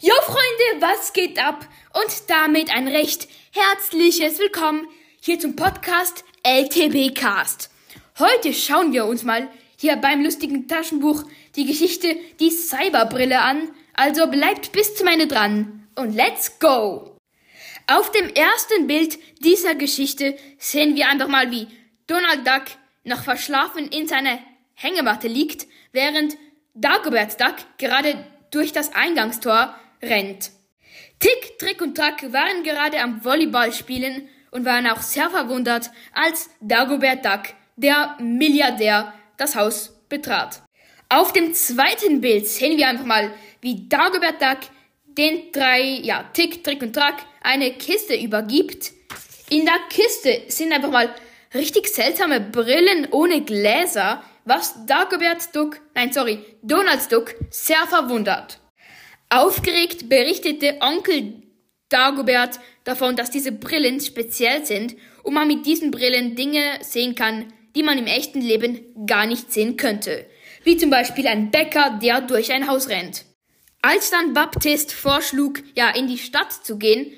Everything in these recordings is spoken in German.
Jo Freunde, was geht ab? Und damit ein recht herzliches Willkommen hier zum Podcast LTB Cast. Heute schauen wir uns mal hier beim lustigen Taschenbuch die Geschichte Die Cyberbrille an. Also bleibt bis zum Ende dran und let's go! Auf dem ersten Bild dieser Geschichte sehen wir einfach mal, wie Donald Duck noch verschlafen in seiner Hängematte liegt, während Dagobert Duck gerade durch das Eingangstor rennt. Tick, Trick und Track waren gerade am Volleyball spielen und waren auch sehr verwundert, als Dagobert Duck, der Milliardär, das Haus betrat. Auf dem zweiten Bild sehen wir einfach mal, wie Dagobert Duck den drei, ja, Tick, Trick und Track eine Kiste übergibt. In der Kiste sind einfach mal richtig seltsame Brillen ohne Gläser, was Dagobert Duck, nein, sorry, Donald Duck sehr verwundert. Aufgeregt berichtete Onkel Dagobert davon, dass diese Brillen speziell sind und man mit diesen Brillen Dinge sehen kann, die man im echten Leben gar nicht sehen könnte. Wie zum Beispiel ein Bäcker, der durch ein Haus rennt. Als dann Baptist vorschlug, ja, in die Stadt zu gehen,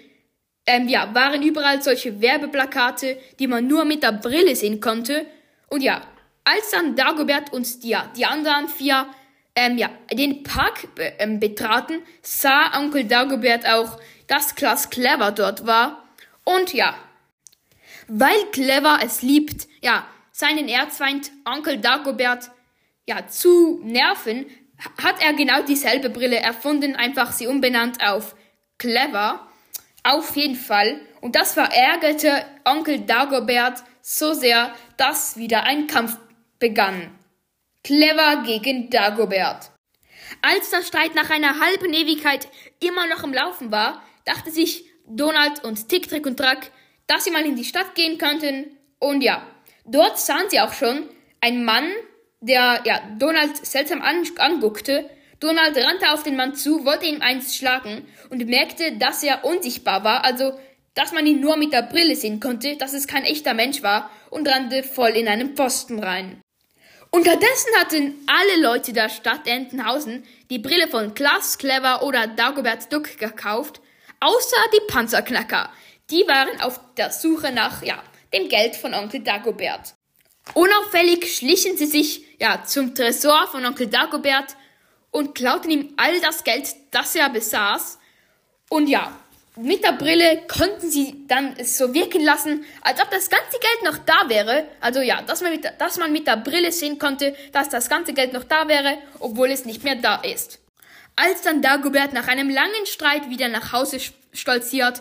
ähm, ja, waren überall solche Werbeplakate, die man nur mit der Brille sehen konnte. Und ja, als dann Dagobert und die, die anderen vier ähm, ja, den Park ähm, betraten, sah Onkel Dagobert auch, dass Klaas Clever dort war. Und ja, weil Clever es liebt, ja, seinen Erzfeind Onkel Dagobert ja, zu nerven, hat er genau dieselbe Brille erfunden, einfach sie umbenannt auf Clever. Auf jeden Fall. Und das verärgerte Onkel Dagobert so sehr, dass wieder ein Kampf begann. Clever gegen Dagobert. Als der Streit nach einer halben Ewigkeit immer noch im Laufen war, dachte sich Donald und Tick, Trick und Track, dass sie mal in die Stadt gehen könnten. Und ja, dort sahen sie auch schon einen Mann, der ja Donald seltsam anguckte. Donald rannte auf den Mann zu, wollte ihm eins schlagen und merkte, dass er unsichtbar war, also dass man ihn nur mit der Brille sehen konnte, dass es kein echter Mensch war und rannte voll in einen Posten rein. Unterdessen hatten alle Leute der Stadt Entenhausen die Brille von Klaas Clever oder Dagobert Duck gekauft, außer die Panzerknacker. Die waren auf der Suche nach, ja, dem Geld von Onkel Dagobert. Unauffällig schlichen sie sich, ja, zum Tresor von Onkel Dagobert und klauten ihm all das Geld, das er besaß. Und ja, mit der Brille konnten sie dann es so wirken lassen, als ob das ganze Geld noch da wäre. Also ja, dass man, mit, dass man mit der Brille sehen konnte, dass das ganze Geld noch da wäre, obwohl es nicht mehr da ist. Als dann Dagobert nach einem langen Streit wieder nach Hause stolziert,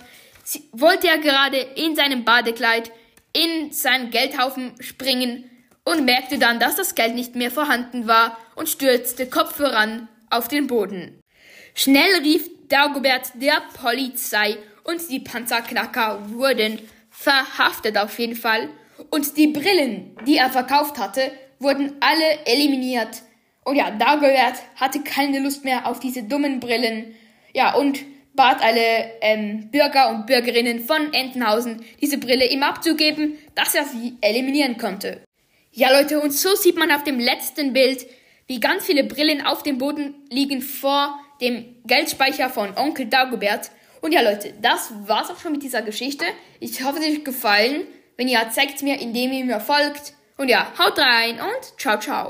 wollte er gerade in seinem Badekleid in seinen Geldhaufen springen und merkte dann, dass das Geld nicht mehr vorhanden war und stürzte Kopf voran auf den Boden. Schnell rief Dagobert der Polizei und die Panzerknacker wurden verhaftet auf jeden Fall und die Brillen, die er verkauft hatte, wurden alle eliminiert. Und ja, Dagobert hatte keine Lust mehr auf diese dummen Brillen. Ja, und bat alle ähm, Bürger und Bürgerinnen von Entenhausen, diese Brille ihm abzugeben, dass er sie eliminieren konnte. Ja, Leute, und so sieht man auf dem letzten Bild, wie ganz viele Brillen auf dem Boden liegen vor dem Geldspeicher von Onkel Dagobert. Und ja, Leute, das war's auch schon mit dieser Geschichte. Ich hoffe, es hat euch gefallen. Wenn ja, zeigt mir, indem ihr mir folgt. Und ja, haut rein und ciao, ciao.